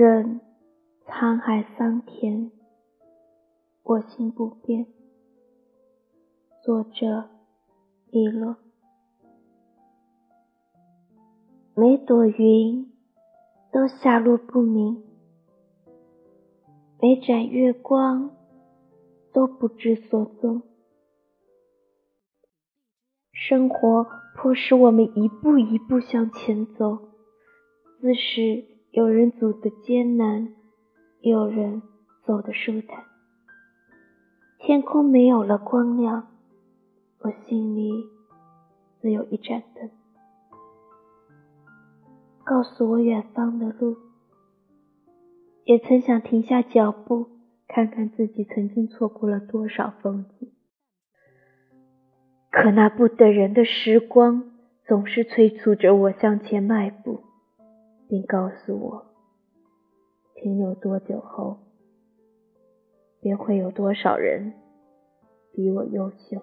任沧海桑田，我心不变。作者：李洛。每朵云都下落不明，每盏月光都不知所踪。生活迫使我们一步一步向前走，自是有人走得艰难，有人走得舒坦。天空没有了光亮，我心里只有一盏灯，告诉我远方的路。也曾想停下脚步，看看自己曾经错过了多少风景。可那不等人的时光，总是催促着我向前迈步，并告诉我，停留多久后，便会有多少人比我优秀。